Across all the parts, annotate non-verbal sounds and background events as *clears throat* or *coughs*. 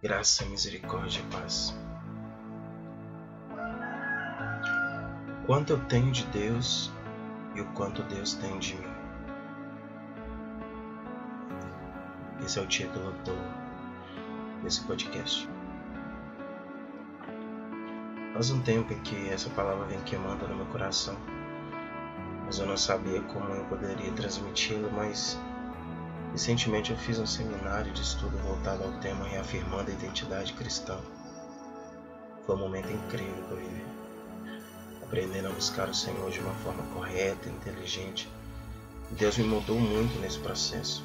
graça, misericórdia e paz. Quanto eu tenho de Deus e o quanto Deus tem de mim. Esse é o título do, desse podcast. Faz um tempo em que essa palavra vem queimando no meu coração, mas eu não sabia como eu poderia transmiti-la, mas Recentemente eu fiz um seminário de estudo voltado ao tema reafirmando a identidade cristã. Foi um momento incrível que eu vivi. Aprendendo a buscar o Senhor de uma forma correta e inteligente. Deus me mudou muito nesse processo.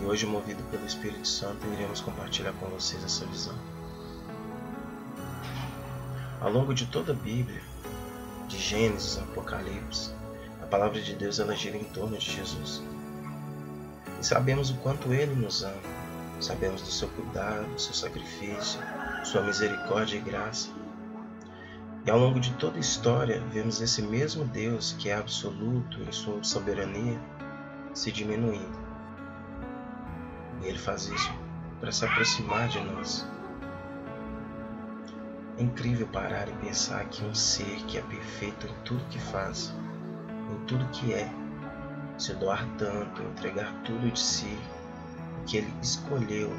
E hoje, movido pelo Espírito Santo, iremos compartilhar com vocês essa visão. Ao longo de toda a Bíblia, de Gênesis a Apocalipse, a palavra de Deus ela gira em torno de Jesus. E sabemos o quanto Ele nos ama. Sabemos do seu cuidado, do seu sacrifício, sua misericórdia e graça. E ao longo de toda a história, vemos esse mesmo Deus que é absoluto em sua soberania se diminuindo. E Ele faz isso para se aproximar de nós. É incrível parar e pensar que um ser que é perfeito em tudo que faz, em tudo que é, se doar tanto, entregar tudo de si, que ele escolheu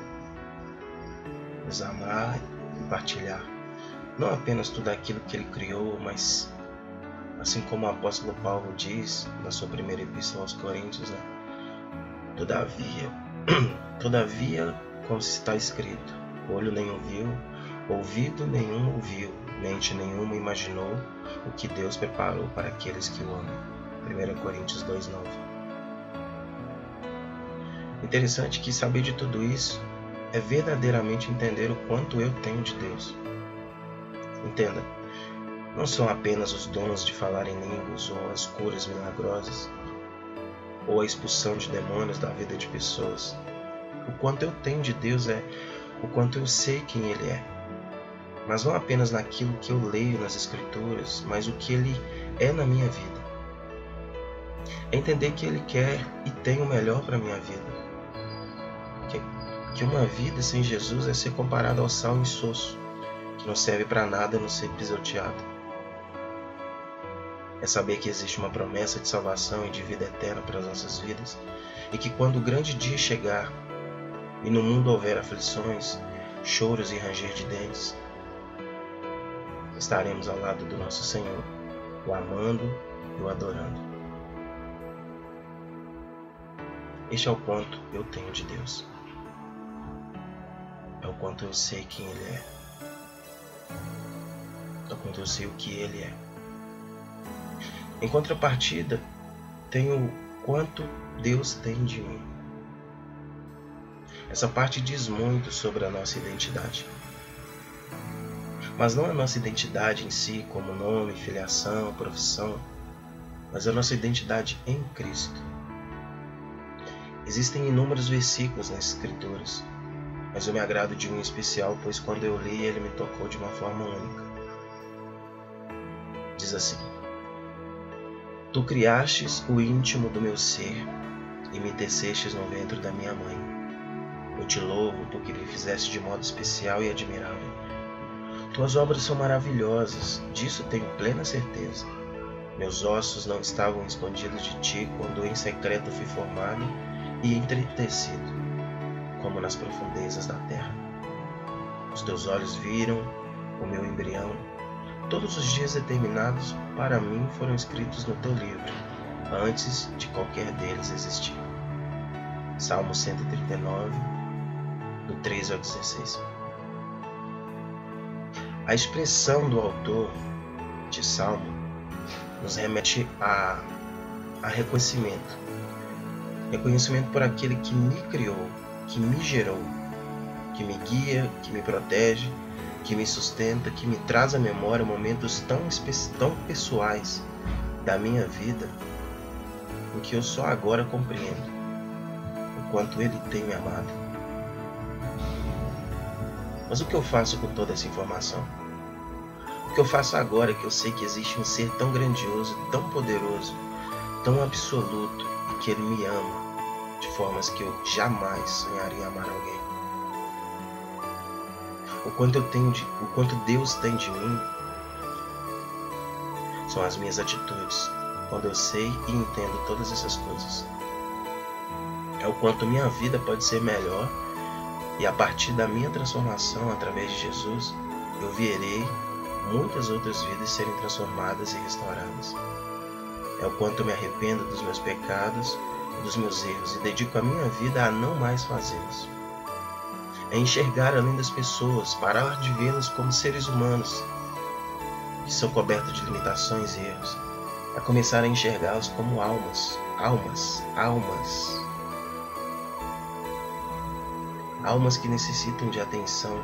nos amar e partilhar. Não apenas tudo aquilo que ele criou, mas assim como o apóstolo Paulo diz na sua primeira epístola aos Coríntios, né? Todavia, *clears throat* todavia, como está escrito, olho nenhum viu, ouvido nenhum ouviu, mente nenhuma imaginou o que Deus preparou para aqueles que o amam. 1 Coríntios 2,9 Interessante que saber de tudo isso é verdadeiramente entender o quanto eu tenho de Deus. Entenda, não são apenas os dons de falar em línguas ou as curas milagrosas ou a expulsão de demônios da vida de pessoas. O quanto eu tenho de Deus é o quanto eu sei quem Ele é. Mas não apenas naquilo que eu leio nas Escrituras, mas o que Ele é na minha vida. É entender que Ele quer e tem o melhor para a minha vida que uma vida sem Jesus é ser comparada ao sal insosso, que não serve para nada a não ser pisoteado. É saber que existe uma promessa de salvação e de vida eterna para as nossas vidas, e que quando o grande dia chegar e no mundo houver aflições, choros e ranger de dentes, estaremos ao lado do nosso Senhor, o amando e o adorando. Este é o ponto eu tenho de Deus quanto eu sei quem Ele é, é o quanto eu sei o que Ele é. Em contrapartida, tenho o quanto Deus tem de mim. Essa parte diz muito sobre a nossa identidade. Mas não a nossa identidade em si, como nome, filiação, profissão, mas a nossa identidade em Cristo. Existem inúmeros versículos nas Escrituras mas eu me agrado de um especial, pois quando eu li ele me tocou de uma forma única. Diz assim: Tu criastes o íntimo do meu ser e me tecestes no ventre da minha mãe. Eu te louvo porque me fizeste de modo especial e admirável. Tuas obras são maravilhosas, disso tenho plena certeza. Meus ossos não estavam escondidos de ti quando em secreto fui formado e entretecido como nas profundezas da terra. Os teus olhos viram o meu embrião. Todos os dias determinados para mim foram escritos no teu livro, antes de qualquer deles existir. Salmo 139, do 13 ao 16. A expressão do autor de Salmo nos remete a, a reconhecimento. Reconhecimento por aquele que me criou que me gerou, que me guia, que me protege, que me sustenta, que me traz à memória momentos tão, tão pessoais da minha vida em que eu só agora compreendo o quanto Ele tem me amado. Mas o que eu faço com toda essa informação? O que eu faço agora que eu sei que existe um ser tão grandioso, tão poderoso, tão absoluto e que Ele me ama formas que eu jamais sonharia amar alguém. o quanto eu tenho de, o quanto Deus tem de mim, são as minhas atitudes, quando eu sei e entendo todas essas coisas. É o quanto minha vida pode ser melhor e a partir da minha transformação através de Jesus, eu verei muitas outras vidas serem transformadas e restauradas. É o quanto me arrependo dos meus pecados, dos meus erros e dedico a minha vida a não mais fazê-los. É enxergar além das pessoas, parar de vê-las como seres humanos que são cobertos de limitações e erros, é começar a enxergá-las como almas, almas, almas. Almas que necessitam de atenção,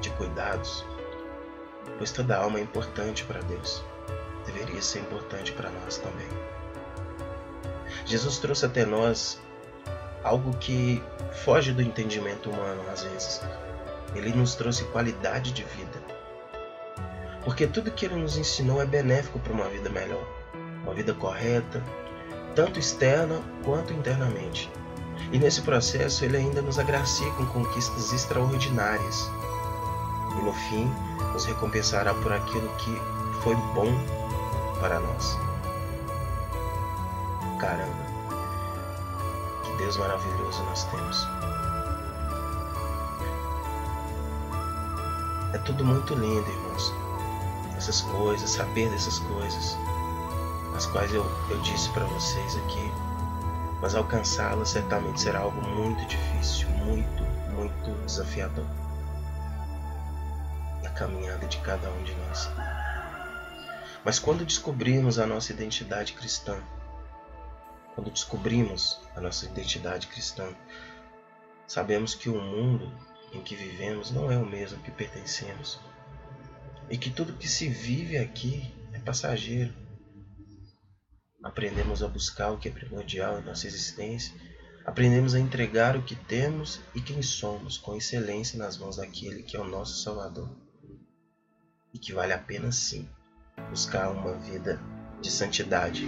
de cuidados, pois toda alma é importante para Deus. Deveria ser importante para nós também. Jesus trouxe até nós algo que foge do entendimento humano às vezes. Ele nos trouxe qualidade de vida. Porque tudo que ele nos ensinou é benéfico para uma vida melhor, uma vida correta, tanto externa quanto internamente. E nesse processo ele ainda nos agracia com conquistas extraordinárias. E no fim, nos recompensará por aquilo que foi bom para nós. Caramba, que Deus maravilhoso nós temos. É tudo muito lindo, irmãos. Essas coisas, saber dessas coisas, as quais eu, eu disse para vocês aqui. Mas alcançá-las certamente será algo muito difícil, muito, muito desafiador caminhada de cada um de nós. Mas quando descobrimos a nossa identidade cristã, quando descobrimos a nossa identidade cristã, sabemos que o mundo em que vivemos não é o mesmo que pertencemos e que tudo que se vive aqui é passageiro. Aprendemos a buscar o que é primordial em nossa existência, aprendemos a entregar o que temos e quem somos com excelência nas mãos daquele que é o nosso Salvador e que vale a pena sim buscar uma vida de santidade.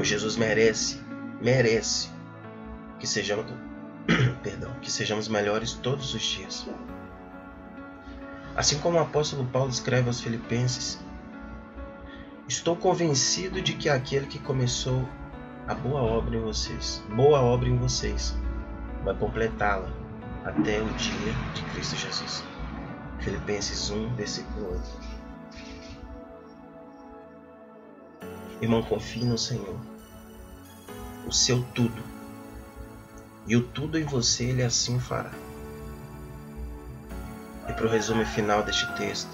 Pois Jesus merece, merece que sejamos, *coughs* perdão, que sejamos melhores todos os dias. Assim como o apóstolo Paulo escreve aos Filipenses, estou convencido de que aquele que começou a boa obra em vocês, boa obra em vocês, vai completá-la até o dia de Cristo Jesus. Filipenses 1, versículo 8. Irmão, confie no Senhor. O seu tudo. E o tudo em você Ele assim fará. E para o resumo final deste texto,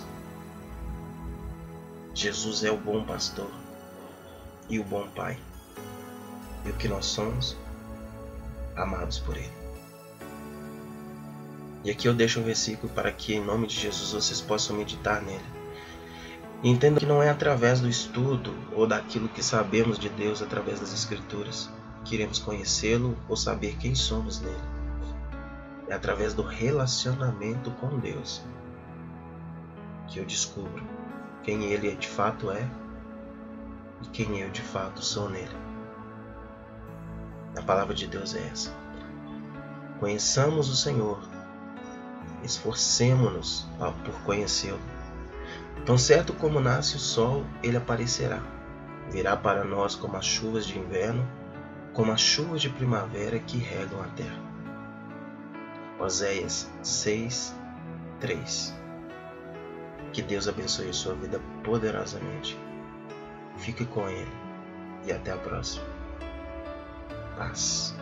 Jesus é o bom pastor e o bom Pai. E o que nós somos, amados por Ele. E aqui eu deixo um versículo para que, em nome de Jesus, vocês possam meditar nele. Entenda que não é através do estudo ou daquilo que sabemos de Deus através das Escrituras que iremos conhecê-lo ou saber quem somos nele. É através do relacionamento com Deus que eu descubro quem Ele de fato é e quem eu de fato sou nele. A palavra de Deus é essa. Conheçamos o Senhor esforcemo-nos por conhecê-lo. Tão certo como nasce o sol, ele aparecerá. Virá para nós como as chuvas de inverno, como as chuvas de primavera que regam a terra. Oséias 6, 3 Que Deus abençoe sua vida poderosamente. Fique com Ele e até a próxima. Paz.